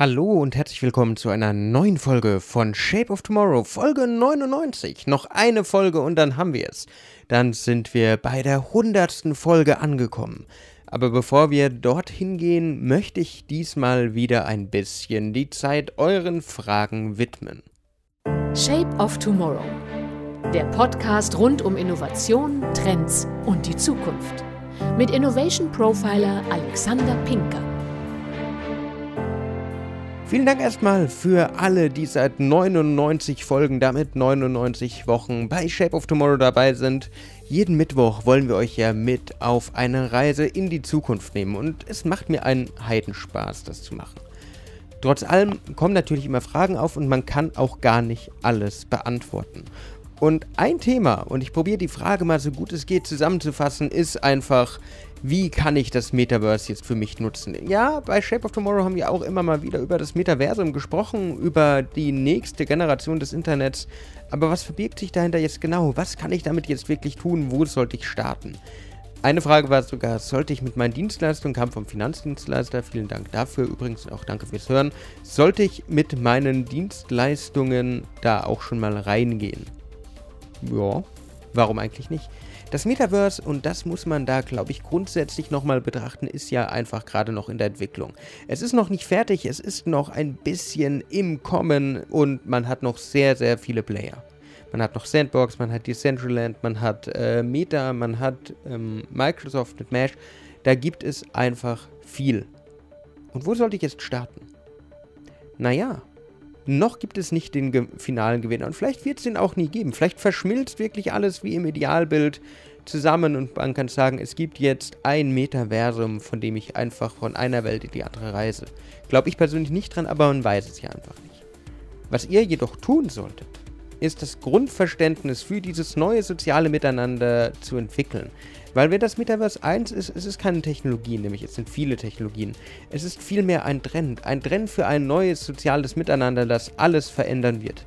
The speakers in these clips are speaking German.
Hallo und herzlich willkommen zu einer neuen Folge von Shape of Tomorrow, Folge 99. Noch eine Folge und dann haben wir es. Dann sind wir bei der hundertsten Folge angekommen. Aber bevor wir dorthin gehen, möchte ich diesmal wieder ein bisschen die Zeit euren Fragen widmen. Shape of Tomorrow. Der Podcast rund um Innovation, Trends und die Zukunft. Mit Innovation Profiler Alexander Pinker. Vielen Dank erstmal für alle, die seit 99 Folgen, damit 99 Wochen bei Shape of Tomorrow dabei sind. Jeden Mittwoch wollen wir euch ja mit auf eine Reise in die Zukunft nehmen und es macht mir einen Heidenspaß, das zu machen. Trotz allem kommen natürlich immer Fragen auf und man kann auch gar nicht alles beantworten. Und ein Thema, und ich probiere die Frage mal so gut es geht zusammenzufassen, ist einfach, wie kann ich das Metaverse jetzt für mich nutzen? Ja, bei Shape of Tomorrow haben wir auch immer mal wieder über das Metaversum gesprochen, über die nächste Generation des Internets. Aber was verbirgt sich dahinter jetzt genau? Was kann ich damit jetzt wirklich tun? Wo sollte ich starten? Eine Frage war sogar, sollte ich mit meinen Dienstleistungen, kam vom Finanzdienstleister, vielen Dank dafür, übrigens auch danke fürs Hören, sollte ich mit meinen Dienstleistungen da auch schon mal reingehen? Ja, warum eigentlich nicht? Das Metaverse, und das muss man da, glaube ich, grundsätzlich nochmal betrachten, ist ja einfach gerade noch in der Entwicklung. Es ist noch nicht fertig, es ist noch ein bisschen im Kommen und man hat noch sehr, sehr viele Player. Man hat noch Sandbox, man hat Decentraland, man hat äh, Meta, man hat ähm, Microsoft mit Mesh. Da gibt es einfach viel. Und wo sollte ich jetzt starten? Naja, noch gibt es nicht den ge finalen Gewinner und vielleicht wird es den auch nie geben. Vielleicht verschmilzt wirklich alles wie im Idealbild zusammen und man kann sagen, es gibt jetzt ein Metaversum, von dem ich einfach von einer Welt in die andere reise. Glaube ich persönlich nicht dran, aber man weiß es ja einfach nicht. Was ihr jedoch tun solltet, ist das Grundverständnis für dieses neue soziale Miteinander zu entwickeln. Weil wenn das Metaverse 1 ist, es ist keine Technologie, nämlich es sind viele Technologien. Es ist vielmehr ein Trend. Ein Trend für ein neues soziales Miteinander, das alles verändern wird.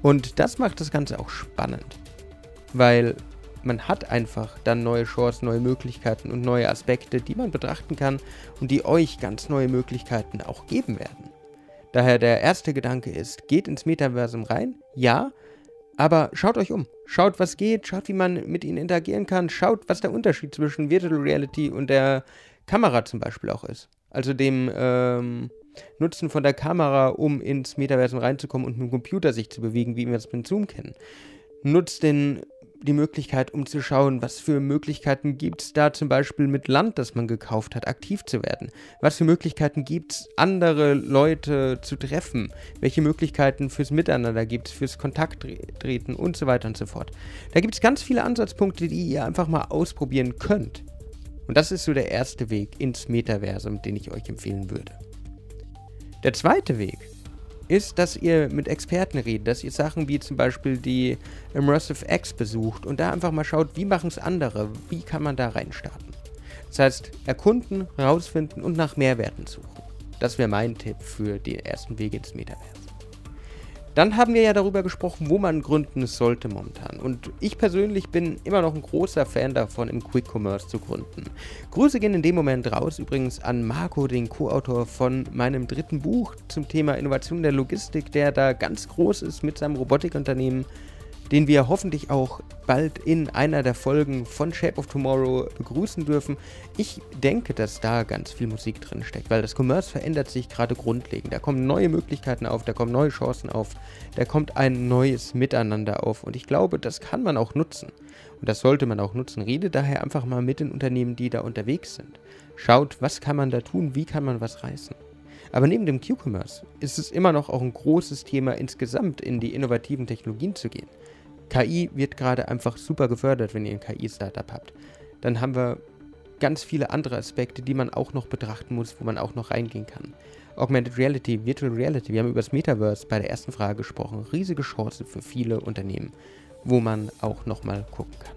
Und das macht das Ganze auch spannend. Weil man hat einfach dann neue Chancen, neue Möglichkeiten und neue Aspekte, die man betrachten kann und die euch ganz neue Möglichkeiten auch geben werden. Daher der erste Gedanke ist, geht ins Metaversum rein, ja, aber schaut euch um. Schaut, was geht, schaut, wie man mit ihnen interagieren kann, schaut, was der Unterschied zwischen Virtual Reality und der Kamera zum Beispiel auch ist. Also dem ähm, Nutzen von der Kamera, um ins Metaversum reinzukommen und mit dem Computer sich zu bewegen, wie wir es mit Zoom kennen. Nutzt den die Möglichkeit, um zu schauen, was für Möglichkeiten gibt es da zum Beispiel mit Land, das man gekauft hat, aktiv zu werden. Was für Möglichkeiten gibt es, andere Leute zu treffen. Welche Möglichkeiten fürs Miteinander gibt es, fürs Kontakttreten und so weiter und so fort. Da gibt es ganz viele Ansatzpunkte, die ihr einfach mal ausprobieren könnt. Und das ist so der erste Weg ins Metaversum, den ich euch empfehlen würde. Der zweite Weg ist, dass ihr mit Experten redet, dass ihr Sachen wie zum Beispiel die Immersive X besucht und da einfach mal schaut, wie machen es andere, wie kann man da reinstarten. Das heißt, erkunden, rausfinden und nach Mehrwerten suchen. Das wäre mein Tipp für den ersten Weg ins Metaverse. Dann haben wir ja darüber gesprochen, wo man gründen sollte momentan. Und ich persönlich bin immer noch ein großer Fan davon, im Quick Commerce zu gründen. Grüße gehen in dem Moment raus übrigens an Marco, den Co-Autor von meinem dritten Buch zum Thema Innovation der Logistik, der da ganz groß ist mit seinem Robotikunternehmen den wir hoffentlich auch bald in einer der Folgen von Shape of Tomorrow begrüßen dürfen. Ich denke, dass da ganz viel Musik drin steckt, weil das Commerce verändert sich gerade grundlegend. Da kommen neue Möglichkeiten auf, da kommen neue Chancen auf, da kommt ein neues Miteinander auf und ich glaube, das kann man auch nutzen. Und das sollte man auch nutzen. Rede daher einfach mal mit den Unternehmen, die da unterwegs sind. Schaut, was kann man da tun, wie kann man was reißen. Aber neben dem Q-Commerce ist es immer noch auch ein großes Thema insgesamt in die innovativen Technologien zu gehen. KI wird gerade einfach super gefördert, wenn ihr ein KI-Startup habt. Dann haben wir ganz viele andere Aspekte, die man auch noch betrachten muss, wo man auch noch reingehen kann. Augmented Reality, Virtual Reality, wir haben über das Metaverse bei der ersten Frage gesprochen. Riesige Chance für viele Unternehmen, wo man auch nochmal gucken kann.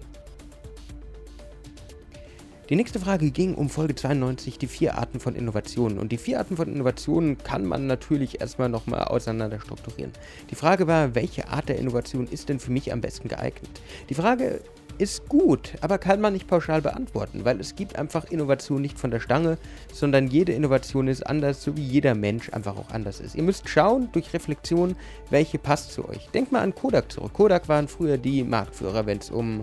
Die nächste Frage ging um Folge 92, die vier Arten von Innovationen. Und die vier Arten von Innovationen kann man natürlich erstmal nochmal auseinander strukturieren. Die Frage war, welche Art der Innovation ist denn für mich am besten geeignet? Die Frage ist gut, aber kann man nicht pauschal beantworten, weil es gibt einfach Innovation nicht von der Stange, sondern jede Innovation ist anders, so wie jeder Mensch einfach auch anders ist. Ihr müsst schauen durch Reflexion, welche passt zu euch. Denkt mal an Kodak zurück. Kodak waren früher die Marktführer, wenn es um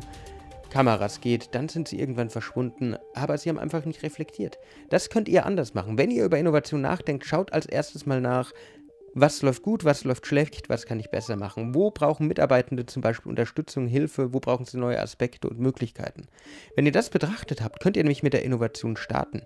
Kameras geht, dann sind sie irgendwann verschwunden, aber sie haben einfach nicht reflektiert. Das könnt ihr anders machen. Wenn ihr über Innovation nachdenkt, schaut als erstes mal nach, was läuft gut, was läuft schlecht, was kann ich besser machen? Wo brauchen Mitarbeitende zum Beispiel Unterstützung, Hilfe, wo brauchen sie neue Aspekte und Möglichkeiten? Wenn ihr das betrachtet habt, könnt ihr nämlich mit der Innovation starten.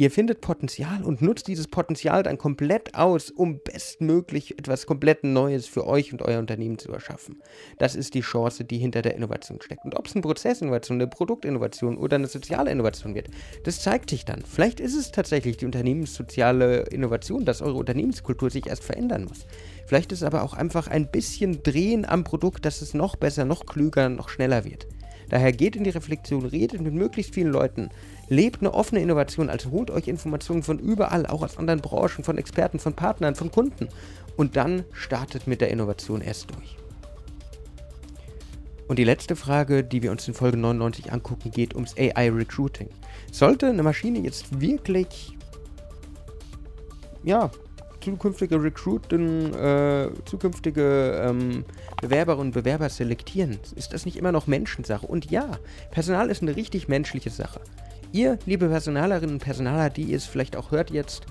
Ihr findet Potenzial und nutzt dieses Potenzial dann komplett aus, um bestmöglich etwas komplett Neues für euch und euer Unternehmen zu erschaffen. Das ist die Chance, die hinter der Innovation steckt. Und ob es eine Prozessinnovation, eine Produktinnovation oder eine soziale Innovation wird, das zeigt sich dann. Vielleicht ist es tatsächlich die unternehmenssoziale Innovation, dass eure Unternehmenskultur sich erst verändern muss. Vielleicht ist es aber auch einfach ein bisschen Drehen am Produkt, dass es noch besser, noch klüger, noch schneller wird. Daher geht in die Reflexion, redet mit möglichst vielen Leuten, Lebt eine offene Innovation, also holt euch Informationen von überall, auch aus anderen Branchen, von Experten, von Partnern, von Kunden. Und dann startet mit der Innovation erst durch. Und die letzte Frage, die wir uns in Folge 99 angucken, geht ums AI Recruiting. Sollte eine Maschine jetzt wirklich, ja, zukünftige Recruiten, äh, zukünftige ähm, Bewerberinnen und Bewerber selektieren, ist das nicht immer noch Menschensache? Und ja, Personal ist eine richtig menschliche Sache. Ihr, liebe Personalerinnen und Personaler, die ihr es vielleicht auch hört jetzt,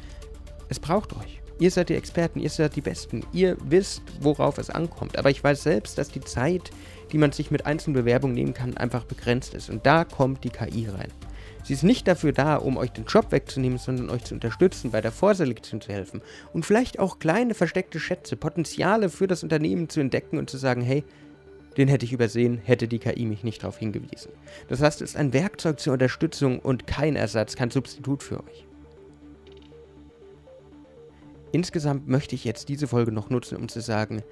es braucht euch. Ihr seid die Experten, ihr seid die Besten. Ihr wisst, worauf es ankommt. Aber ich weiß selbst, dass die Zeit, die man sich mit einzelnen Bewerbungen nehmen kann, einfach begrenzt ist. Und da kommt die KI rein. Sie ist nicht dafür da, um euch den Job wegzunehmen, sondern euch zu unterstützen, bei der Vorselektion zu helfen und vielleicht auch kleine versteckte Schätze, Potenziale für das Unternehmen zu entdecken und zu sagen, hey, den hätte ich übersehen, hätte die KI mich nicht darauf hingewiesen. Das heißt, es ist ein Werkzeug zur Unterstützung und kein Ersatz, kein Substitut für euch. Insgesamt möchte ich jetzt diese Folge noch nutzen, um zu sagen,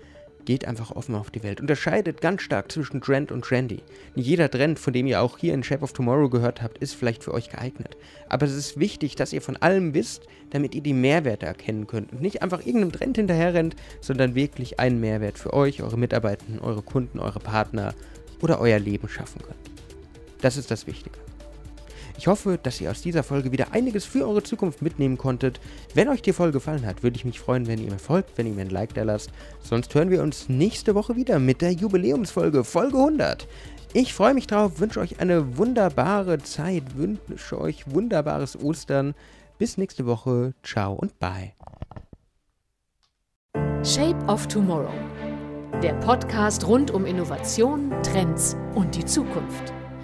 Geht einfach offen auf die Welt. Unterscheidet ganz stark zwischen Trend und Trendy. Nicht jeder Trend, von dem ihr auch hier in Shape of Tomorrow gehört habt, ist vielleicht für euch geeignet. Aber es ist wichtig, dass ihr von allem wisst, damit ihr die Mehrwerte erkennen könnt. Und nicht einfach irgendeinem Trend hinterherrennt, sondern wirklich einen Mehrwert für euch, eure Mitarbeiter, eure Kunden, eure Partner oder euer Leben schaffen könnt. Das ist das Wichtige. Ich hoffe, dass ihr aus dieser Folge wieder einiges für eure Zukunft mitnehmen konntet. Wenn euch die Folge gefallen hat, würde ich mich freuen, wenn ihr mir folgt, wenn ihr mir ein Like da lasst. Sonst hören wir uns nächste Woche wieder mit der Jubiläumsfolge, Folge 100. Ich freue mich drauf, wünsche euch eine wunderbare Zeit, wünsche euch wunderbares Ostern. Bis nächste Woche. Ciao und bye. Shape of Tomorrow. Der Podcast rund um Innovation, Trends und die Zukunft